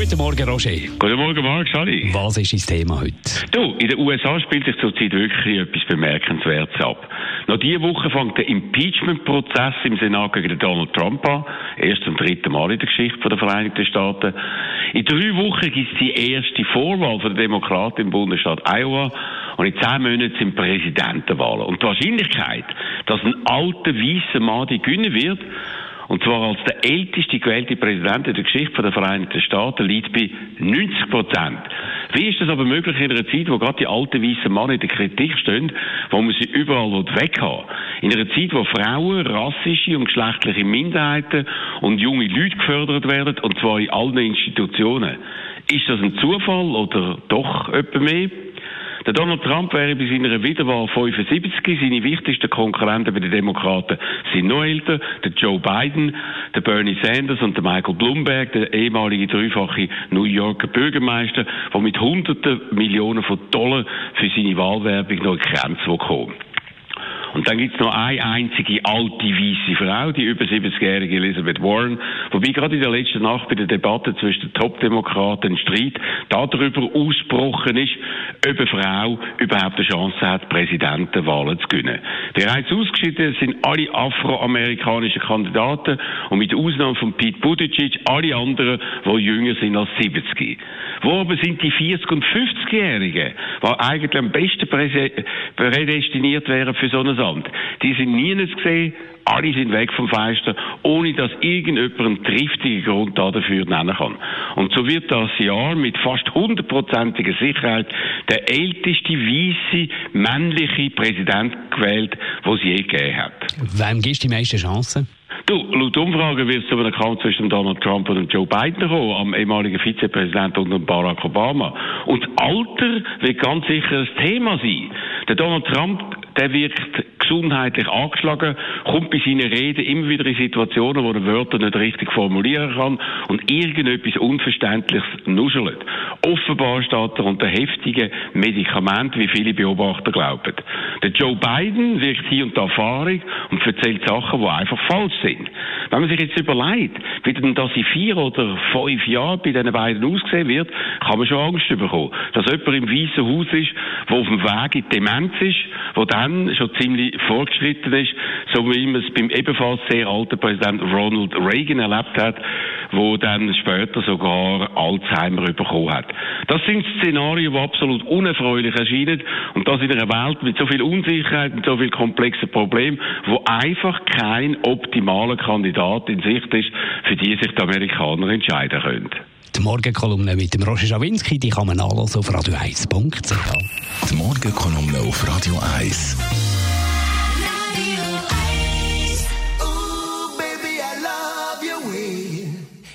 Guten Morgen, Roger. Guten Morgen, Marc, Sally. Was ist das Thema heute? Du, in den USA spielt sich zurzeit wirklich etwas Bemerkenswertes ab. Noch diese Woche fängt der Impeachment-Prozess im Senat gegen Donald Trump an. Erst zum dritten Mal in der Geschichte der Vereinigten Staaten. In drei Wochen gibt es die erste Vorwahl der Demokraten im Bundesstaat Iowa. Und in zehn Monaten sind Präsidentenwahlen. Und die Wahrscheinlichkeit, dass ein alter, weißer Mann die gewinnen wird, und zwar als der älteste gewählte Präsident in der Geschichte der Vereinigten Staaten liegt bei 90 Prozent. Wie ist das aber möglich in einer Zeit, wo gerade die alten weißen Männer in der Kritik stehen, wo man sie überall weghaben In einer Zeit, wo Frauen, rassische und geschlechtliche Minderheiten und junge Leute gefördert werden, und zwar in allen Institutionen. Ist das ein Zufall oder doch etwas mehr? Der Donald Trump wäre bei seiner Wiederwahl 75. Seine wichtigsten Konkurrenten bei den Demokraten sind noch älter. Der Joe Biden, der Bernie Sanders und der Michael Bloomberg, der ehemalige dreifache New Yorker Bürgermeister, der mit hunderten Millionen von Dollar für seine Wahlwerbung noch in Grenzen kommen und dann gibt es noch eine einzige alte weiße Frau, die über 70-jährige Elizabeth Warren, wobei gerade in der letzten Nacht bei der Debatte zwischen den Top-Demokraten ein Streit darüber ausgebrochen ist, ob eine Frau überhaupt eine Chance hat, Präsidentenwahlen zu gewinnen. Bereits ausgeschieden sind alle afroamerikanischen Kandidaten und mit Ausnahme von Pete Buttigieg alle anderen, die jünger sind als 70. Wo aber sind die 40- und 50-Jährigen, die eigentlich am besten prädestiniert wären für so ein Amt? Die sind nirgends gesehen, alle sind weg vom Fenster, ohne dass irgendjemand einen triftigen Grund dafür nennen kann. Und so wird das Jahr mit fast hundertprozentiger Sicherheit der älteste weiße männliche Präsident gewählt, den es je gegeben hat. Wem gibst du die meisten Chancen? Du, laut Umfragen wird es zu einem Kampf zwischen Donald Trump und Joe Biden kommen, am ehemaligen Vizepräsidenten und Barack Obama. Und Alter wird ganz sicher ein Thema sein. Der Donald Trump, der wirkt gesundheitlich angeschlagen, kommt bei seinen Reden immer wieder in Situationen, wo er Wörter nicht richtig formulieren kann und irgendetwas Unverständliches nuschelt. Offenbar steht er unter heftigen Medikamenten, wie viele Beobachter glauben. Der Joe Biden wirkt hier und da fahrig und erzählt Sachen, die einfach falsch sind. Wenn man sich jetzt überlegt, wie denn das in vier oder fünf Jahren bei diesen beiden aussehen wird, kann man schon Angst bekommen. Dass jemand im Weißen Haus ist, der auf dem Weg in Demenz ist, der dann schon ziemlich fortgeschritten ist, so wie man es beim ebenfalls sehr alten Präsident Ronald Reagan erlebt hat, wo dann später sogar Alzheimer bekommen hat. Das sind Szenarien, die absolut unerfreulich erscheinen und das in einer Welt mit so viel Unsicherheit, mit so viel komplexen Problemen, wo einfach kein optimaler Kandidat in Sicht ist, für die sich die Amerikaner entscheiden können. Die Morgenkolumne mit dem Roger Schawinski, die kann man nachlesen auf radio1.ch. Die Morgenkolumne auf Radio 1.